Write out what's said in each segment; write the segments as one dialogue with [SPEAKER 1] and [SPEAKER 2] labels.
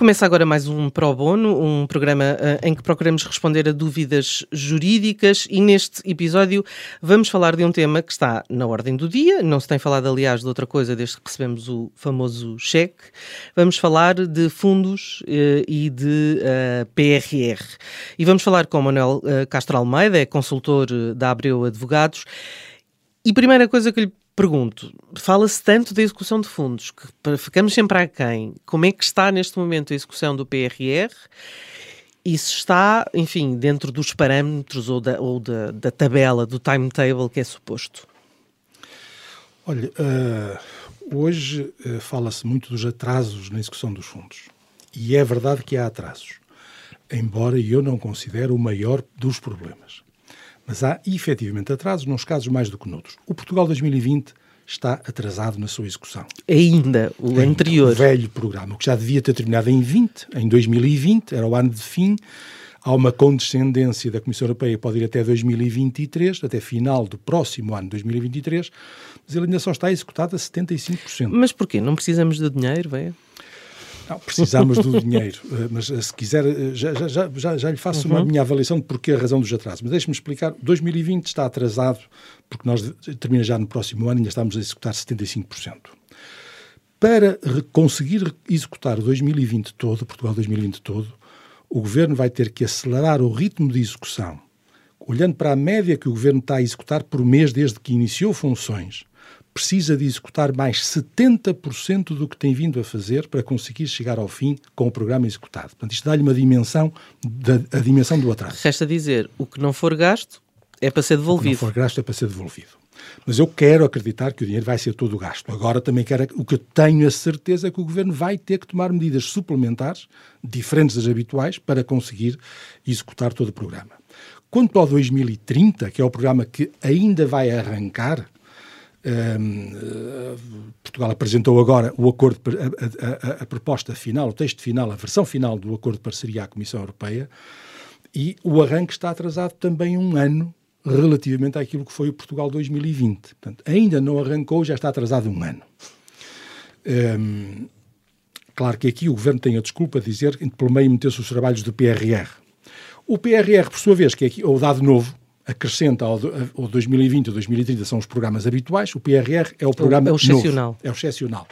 [SPEAKER 1] Começa agora mais um Pro Bono, um programa uh, em que procuramos responder a dúvidas jurídicas e neste episódio vamos falar de um tema que está na ordem do dia, não se tem falado aliás de outra coisa desde que recebemos o famoso cheque. Vamos falar de fundos uh, e de uh, eh, PRR. E vamos falar com Manuel Castro Almeida, é consultor da Abreu Advogados. E primeira coisa que lhe pergunto, fala-se tanto da execução de fundos, que ficamos sempre a quem? Como é que está neste momento a execução do PRR? Se está, enfim, dentro dos parâmetros ou da, ou da, da tabela, do timetable que é suposto?
[SPEAKER 2] Olha, uh, hoje uh, fala-se muito dos atrasos na execução dos fundos. E é verdade que há atrasos, embora eu não considere o maior dos problemas. Mas há efetivamente atrasos, nos casos mais do que noutros. O Portugal 2020 está atrasado na sua execução.
[SPEAKER 1] Ainda, o Ainda, anterior.
[SPEAKER 2] O velho programa, que já devia ter terminado em 20, em 2020, era o ano de fim. Há uma condescendência da Comissão Europeia, pode ir até 2023, até final do próximo ano, 2023, mas ele ainda só está executado a 75%.
[SPEAKER 1] Mas porquê? Não precisamos de dinheiro, velho?
[SPEAKER 2] Não, precisamos do dinheiro, eh, mas eh, se quiser, eh, já, já, já, já lhe faço uhum. uma minha avaliação de porquê a razão dos atrasos. Mas deixe-me explicar, 2020 está atrasado, porque nós termina já no próximo ano e ainda estamos a executar 75%. Para conseguir executar o 2020 todo, Portugal 2020 todo, o Governo vai ter que acelerar o ritmo de execução, olhando para a média que o Governo está a executar por mês desde que iniciou funções, precisa de executar mais 70% do que tem vindo a fazer para conseguir chegar ao fim com o programa executado. Portanto, isto dá-lhe uma dimensão, da, a dimensão do atraso.
[SPEAKER 1] Resta dizer, o que não for gasto é para ser devolvido.
[SPEAKER 2] O que não for gasto é para ser devolvido. Mas eu quero acreditar que o dinheiro vai ser todo gasto. Agora também quero, o que eu tenho a certeza é que o Governo vai ter que tomar medidas suplementares, diferentes das habituais, para conseguir executar todo o programa. Quanto ao 2030, que é o programa que ainda vai arrancar, um, Portugal apresentou agora o acordo, a, a, a, proposta final, o texto final, a versão final do acordo de parceria à Comissão Europeia e o arranque está atrasado também um ano relativamente àquilo que foi o Portugal 2020. Portanto, ainda não arrancou, já está atrasado um ano. Um, claro que aqui o Governo tem a desculpa de dizer que pelo meio meteu-se os trabalhos do PRR. O PRR, por sua vez, que é aqui, o dado novo, acrescenta ao, ao 2020 ou 2030 são os programas habituais, o PRR é o programa
[SPEAKER 1] é o excepcional.
[SPEAKER 2] Novo, é o excepcional.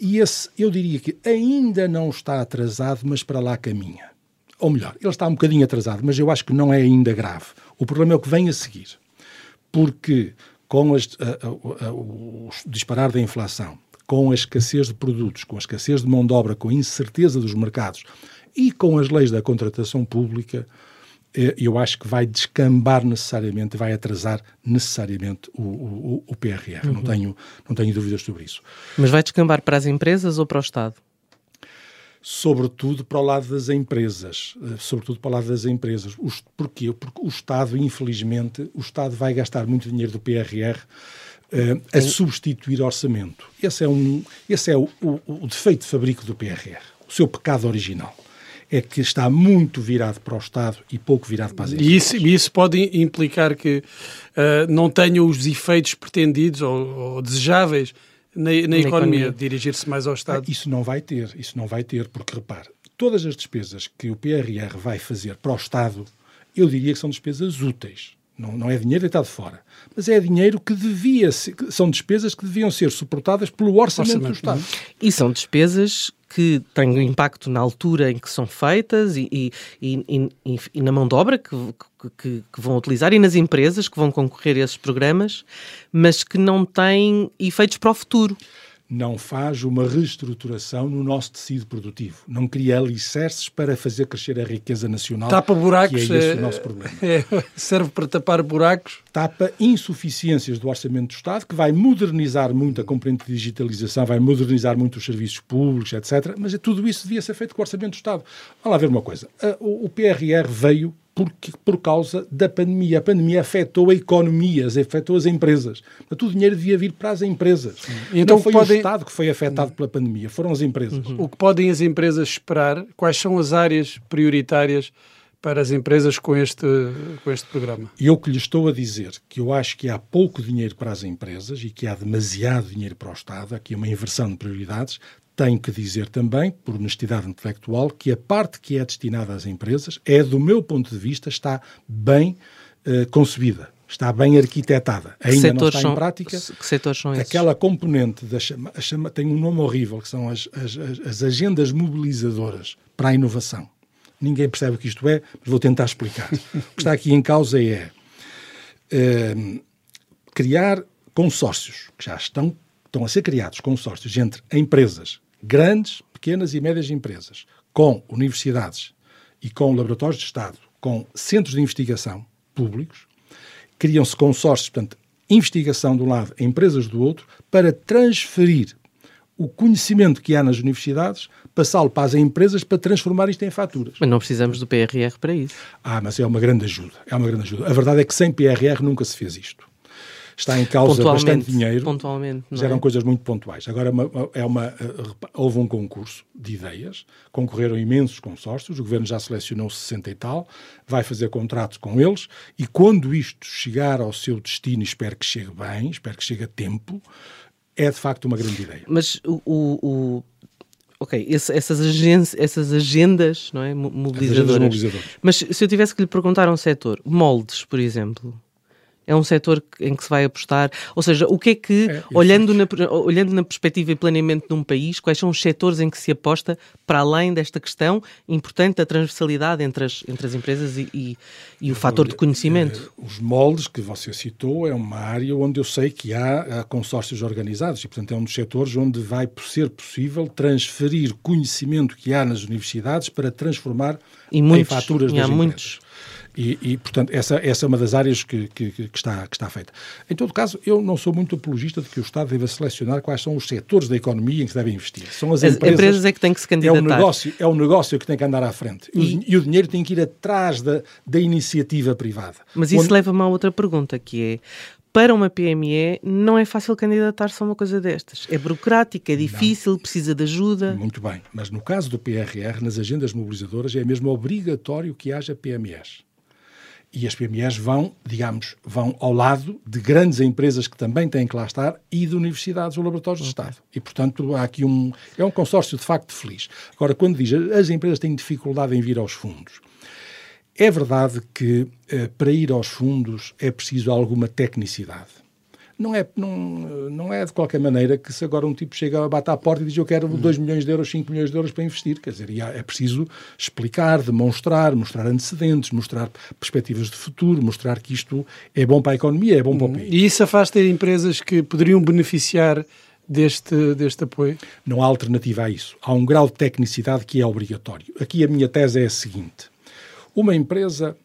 [SPEAKER 2] E esse, eu diria que ainda não está atrasado, mas para lá caminha. Ou melhor, ele está um bocadinho atrasado, mas eu acho que não é ainda grave. O problema é o que vem a seguir. Porque com as, a, a, a, o disparar da inflação, com a escassez de produtos, com a escassez de mão de obra, com a incerteza dos mercados e com as leis da contratação pública, é, eu acho que vai descambar necessariamente, vai atrasar necessariamente o, o, o PRR. Uhum. Não, tenho, não tenho dúvidas sobre isso.
[SPEAKER 1] Mas vai descambar para as empresas ou para o Estado?
[SPEAKER 2] Sobretudo para o lado das empresas. Eh, sobretudo para o lado das empresas. Os, porquê? Porque o Estado, infelizmente, o Estado vai gastar muito dinheiro do PRR Uh, eh, a substituir orçamento. Esse é, um, esse é o, o, o, defeito de fabrico do PRR, o seu pecado original é que está muito virado para o Estado e pouco virado para as empresas.
[SPEAKER 3] E isso, isso pode implicar que uh, não tenha os efeitos pretendidos ou, ou desejáveis na, na, na economia, economia. dirigir-se mais ao Estado?
[SPEAKER 2] Ah, isso não vai ter, isso não vai ter, porque repare, todas as despesas que o PRR vai fazer para o Estado, eu diria que são despesas úteis. Não, não é dinheiro deitado fora. Mas é dinheiro que devia ser, são despesas que deviam ser suportadas pelo orçamento, orçamento do Estado.
[SPEAKER 1] E são despesas que têm um impacto na altura em que são feitas e, e, e, e na mão de obra que, que, que, vão utilizar e nas empresas que vão concorrer a esses programas, mas que não têm efeitos para o futuro
[SPEAKER 2] não faz uma reestruturação no nosso tecido produtivo, não cria alicerces para fazer crescer a riqueza nacional.
[SPEAKER 3] Tapa buracos.
[SPEAKER 2] Que é esse é, o nosso problema.
[SPEAKER 3] É, serve para tapar buracos.
[SPEAKER 2] Tapa insuficiências do orçamento do Estado, que vai modernizar muito a componente de digitalização, vai modernizar muito os serviços públicos, etc. Mas tudo isso devia ser feito com o orçamento do Estado. Vamos lá ver uma coisa. O PRR veio porque, por causa da pandemia. A pandemia afetou a economia, afetou as empresas. Portanto, o dinheiro devia vir para as empresas. E então Não foi podem... o Estado que foi afetado pela pandemia, foram as empresas.
[SPEAKER 3] Uhum. O que podem as empresas esperar? Quais são as áreas prioritárias para as empresas com este, com este programa?
[SPEAKER 2] Eu que lhe estou a dizer que eu acho que há pouco dinheiro para as empresas e que há demasiado dinheiro para o Estado, aqui uma inversão de prioridades, tenho que dizer também, por honestidade intelectual, que a parte que é destinada às empresas é, do meu ponto de vista, está bem uh, concebida, está bem arquitetada. Ainda não está
[SPEAKER 1] são,
[SPEAKER 2] em prática.
[SPEAKER 1] Que setores são esses?
[SPEAKER 2] Aquela componente da chama, chama, tem um nome horrível, que são as, as, as agendas mobilizadoras para a inovação. Ninguém percebe o que isto é, mas vou tentar explicar. o que está aqui em causa é uh, criar consórcios, que já estão, estão a ser criados, consórcios entre empresas grandes, pequenas e médias empresas, com universidades e com laboratórios de Estado, com centros de investigação públicos, criam-se consórcios, portanto, investigação de um lado, empresas do outro, para transferir o conhecimento que há nas universidades, passá-lo para as empresas para transformar isto em faturas.
[SPEAKER 1] Mas não precisamos do PRR para isso.
[SPEAKER 2] Ah, mas é uma grande ajuda. É uma grande ajuda. A verdade é que sem PRR nunca se fez isto está em causa bastante dinheiro.
[SPEAKER 1] Pontualmente.
[SPEAKER 2] Mas eram é? coisas muito pontuais. Agora é uma, eh, houve um concurso de ideias, concorreram imensos consórcios, o governo já selecionou 60 e tal, vai fazer contratos com eles e quando isto chegar ao seu destino, espero que chegue bem, espero que chegue a tempo, é de facto uma grande ideia.
[SPEAKER 1] Mas o, o ok, esse, essas, agendas, essas agendas, não é? Mobilizadoras. mobilizadoras. Mas se eu tivesse que lhe perguntar a um setor, moldes, por exemplo, é um setor em que se vai apostar? Ou seja, o que é que, é, olhando, na, olhando na perspectiva e planeamento de um país, quais são os setores em que se aposta para além desta questão importante da transversalidade entre as, entre as empresas e, e, e o fator de conhecimento?
[SPEAKER 2] Eh, os moldes que você citou é uma área onde eu sei que há, há consórcios organizados e, portanto, é um dos setores onde vai ser possível transferir conhecimento que há nas universidades para transformar
[SPEAKER 1] muitos,
[SPEAKER 2] em faturas das
[SPEAKER 1] empresas. Muitos.
[SPEAKER 2] E, e, portanto, essa, essa é uma das áreas que, que, que, está, que está feita. Em todo caso, eu não sou muito apologista de que o Estado deva selecionar quais são os setores da economia em que se devem investir. São as, as empresas,
[SPEAKER 1] empresas é que têm que se candidatar.
[SPEAKER 2] É o negócio, é o negócio que tem que andar à frente. E, e, e o dinheiro tem que ir atrás da, da iniciativa privada.
[SPEAKER 1] Mas isso Onde... leva-me a outra pergunta, que é para uma PME não é fácil candidatar-se a uma coisa destas. É burocrática, é difícil, não. precisa de ajuda.
[SPEAKER 2] Muito bem, mas no caso do PRR, nas agendas mobilizadoras, é mesmo obrigatório que haja PMEs. E as PMEs vão, digamos, vão ao lado de grandes empresas que também têm que lá estar e de universidades ou laboratórios de Estado. E, portanto, há aqui um... É um consórcio, de facto, feliz. Agora, quando diz as empresas têm dificuldade em vir aos fundos, é verdade que eh, para ir aos fundos é preciso alguma tecnicidade não é, não, não é de qualquer maneira que se agora um tipo chega, bate à porta e diz eu quero 2 uhum. milhões de euros, 5 milhões de euros para investir. Quer dizer, é preciso explicar, demonstrar, mostrar antecedentes, mostrar perspectivas de futuro, mostrar que isto é bom para a economia, é bom para o uhum. país.
[SPEAKER 3] E isso afasta empresas que poderiam beneficiar deste, deste apoio?
[SPEAKER 2] Não há alternativa a isso. Há um grau de tecnicidade que é obrigatório. Aqui a minha tese é a seguinte. Uma empresa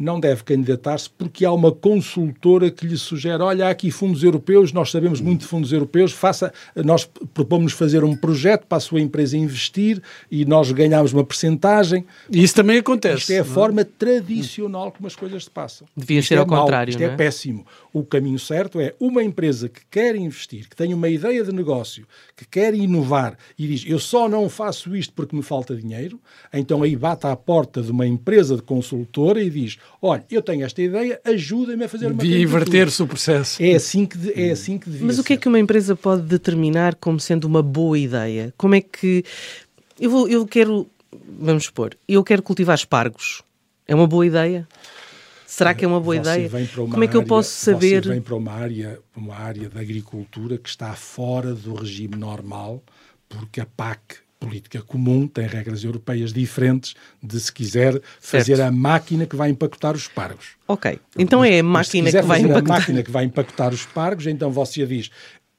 [SPEAKER 2] não deve candidatar-se porque há uma consultora que lhe sugere: olha, há aqui fundos europeus, nós sabemos muito de fundos europeus, faça, nós propomos fazer um projeto para a sua empresa investir e nós ganhamos uma percentagem.
[SPEAKER 3] E isso também acontece.
[SPEAKER 2] Isto é a é? forma tradicional como as coisas se passam.
[SPEAKER 1] Devia isto ser é ao mau, contrário.
[SPEAKER 2] Isto é? é péssimo. O caminho certo é uma empresa que quer investir, que tem uma ideia de negócio, que quer inovar e diz: eu só não faço isto porque me falta dinheiro, então aí bate à porta de uma empresa de consultora e diz: olha, eu tenho esta ideia, ajuda-me a fazer uma
[SPEAKER 3] De inverter-se o processo.
[SPEAKER 2] É assim que, é assim que devia
[SPEAKER 1] Mas
[SPEAKER 2] o
[SPEAKER 1] que é que uma empresa pode determinar como sendo uma boa ideia? Como é que... Eu, vou, eu quero... Vamos supor, eu quero cultivar espargos. É uma boa ideia? Será que é uma boa
[SPEAKER 2] você
[SPEAKER 1] ideia?
[SPEAKER 2] Como
[SPEAKER 1] é que eu posso saber?
[SPEAKER 2] Você vem para uma área, uma área da agricultura que está fora do regime normal, porque a PAC política comum, tem regras europeias diferentes de, se quiser, fazer certo. a máquina que vai empacotar os pargos.
[SPEAKER 1] Ok, então é a máquina que vai empacotar...
[SPEAKER 2] a máquina que vai empacotar os pargos, então você diz,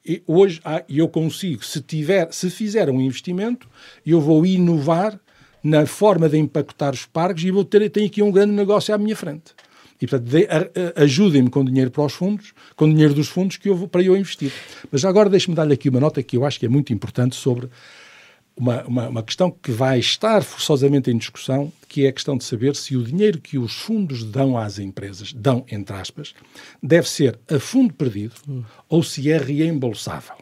[SPEAKER 2] e hoje eu consigo, se, tiver, se fizer um investimento, eu vou inovar na forma de empacotar os pargos e vou ter, tenho aqui um grande negócio à minha frente. E, portanto, ajudem-me com dinheiro para os fundos, com dinheiro dos fundos que eu vou, para eu investir. Mas agora deixe-me dar-lhe aqui uma nota que eu acho que é muito importante sobre uma, uma, uma, questão que vai estar forçosamente em discussão, que é a questão de saber se o dinheiro que os fundos dão às empresas, dão entre aspas, deve ser a fundo perdido hum. ou se é reembolsável.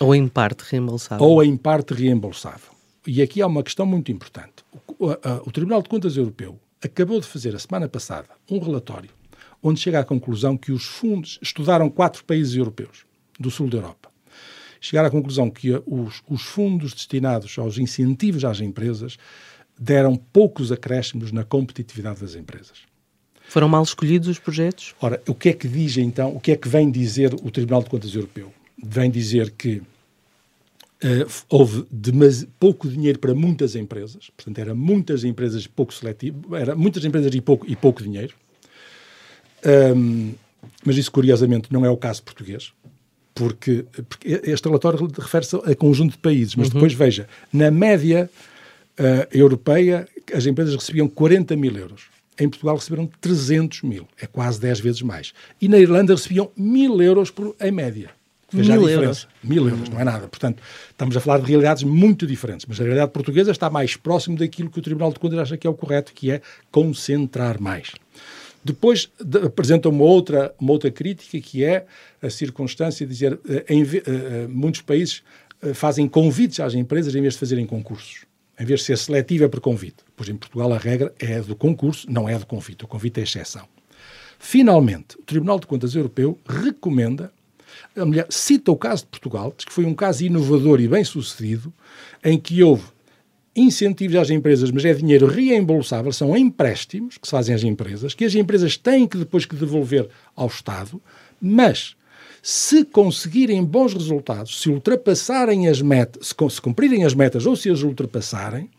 [SPEAKER 1] Ou em parte reembolsável.
[SPEAKER 2] Ou em parte reembolsável. E aqui há uma questão muito importante. O, a, o Tribunal de Contas Europeu acabou de fazer a semana passada um relatório onde chega à conclusão que os fundos estudaram quatro países europeus do sul da Europa chegar à conclusão que os, os fundos destinados aos incentivos às empresas deram poucos acréscimos na competitividade das empresas.
[SPEAKER 1] Foram mal escolhidos os projetos?
[SPEAKER 2] Ora, o que é que diz então, o que é que vem dizer o Tribunal de Contas Europeu? Vem dizer que uh, houve pouco dinheiro para muitas empresas, portanto, eram muitas empresas pouco seletivo, era muitas empresas e pouco, e pouco dinheiro. Um, mas isso, curiosamente, não é o caso português porque, porque este relatório refere-se a conjunto de países, mas uhum. depois veja, na média uh, europeia, as empresas recebiam 40 mil euros. Em Portugal receberam 300 mil, é quase 10 vezes mais. E na Irlanda recebiam mil euros por, em média.
[SPEAKER 1] Veja mil a diferença. Euros.
[SPEAKER 2] Mil euros, não é nada. Portanto, estamos a falar de realidades muito diferentes, mas a realidade portuguesa está mais próximo daquilo que o Tribunal de Contas acha que é o correto, que é concentrar mais. Depois de, apresenta uma outra, uma outra crítica, que é a circunstância de dizer eh, em, uh, muitos países fazem convites às empresas em vez de fazerem concursos. Em vez de ser seletiva é por convite. Pois em Portugal a regra é do concurso, não é do convite. O convite é exceção. Finalmente, o Tribunal de Contas Europeu recomenda, mulher, cita o caso de Portugal, diz que foi um caso inovador e bem sucedido, em que houve incentivos às empresas, mas é dinheiro reembolsável, são empréstimos que se fazem às empresas, que as empresas têm que depois que devolver ao Estado, mas se conseguirem bons resultados, se ultrapassarem as metas, se cumprirem as metas ou se as ultrapassarem,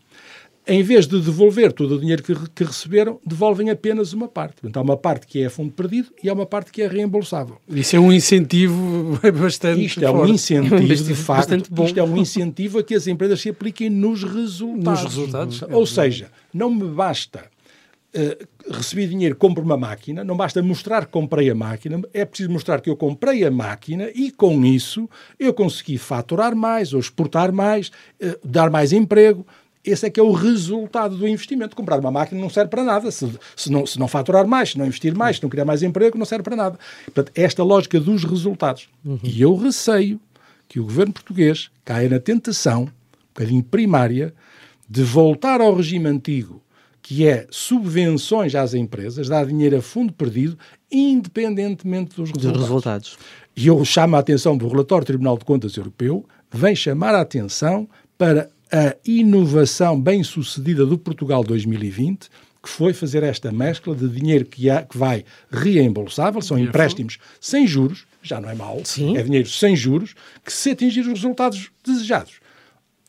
[SPEAKER 2] em vez de devolver todo o dinheiro que, que, receberam, devolvem apenas uma parte. Portanto, há uma parte que é fundo perdido e há uma parte que é reembolsável.
[SPEAKER 3] Isso é um incentivo bastante
[SPEAKER 2] Isto é um incentivo, de facto, isto é um incentivo a que as empresas se apliquem nos resultados.
[SPEAKER 3] Nos resultados.
[SPEAKER 2] Ou seja, não me basta uh, receber dinheiro, compro uma máquina, não basta mostrar que comprei a máquina, é preciso mostrar que eu comprei a máquina e com isso eu consegui faturar mais ou exportar mais, uh, dar mais emprego. Esse é que é o resultado do investimento. Comprar uma máquina não serve para nada. Se, se, não, se não faturar mais, se não investir mais, se não criar mais emprego, não serve para nada. Portanto, esta lógica dos resultados. Uhum. E eu receio que o governo português caia na tentação, um bocadinho primária, de voltar ao regime antigo, que é subvenções às empresas, dar dinheiro a fundo perdido, independentemente dos resultados. Dos resultados. E eu chamo a atenção do relatório do Tribunal de Contas Europeu, vem chamar a atenção para a inovação bem-sucedida do Portugal 2020, que foi fazer esta mescla de dinheiro que, há, que vai reembolsável, são empréstimos sem juros, já não é mau, Sim. é dinheiro sem juros, que se atingir os resultados desejados,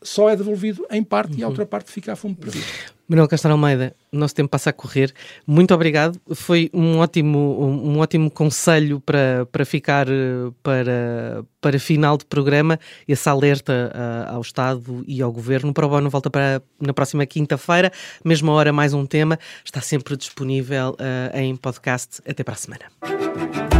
[SPEAKER 2] só é devolvido em parte uhum. e a outra parte fica a fundo perdido.
[SPEAKER 1] Manuel Castro Almeida, nosso tempo passa a correr. Muito obrigado. Foi um ótimo, um, um ótimo conselho para, para ficar eh, para, para final de programa. Esse alerta uh, ao Estado e ao Governo. Para o Bono volta para na próxima quinta-feira, mesma hora, mais um tema. Está sempre disponível uh, em podcast. Até para a semana.